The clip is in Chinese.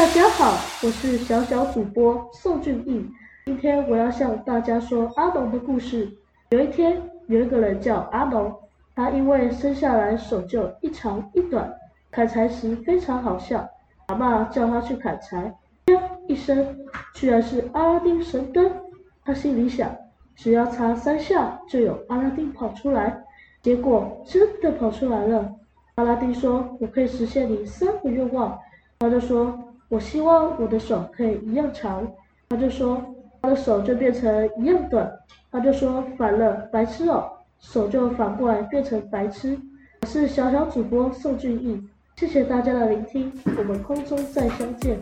大家好我是小小主播宋俊义。今天我要向大家说阿龙的故事。有一天，有一个人叫阿龙，他因为生下来手就一长一短，砍柴时非常好笑。阿妈叫他去砍柴，呀一声，居然是阿拉丁神灯。他心里想，只要擦三下，就有阿拉丁跑出来。结果真的跑出来了。阿拉丁说：“我可以实现你三个愿望。”他就说。我希望我的手可以一样长，他就说他的手就变成一样短，他就说反了，白痴哦，手就反过来变成白痴。我是小小主播宋俊义，谢谢大家的聆听，我们空中再相见。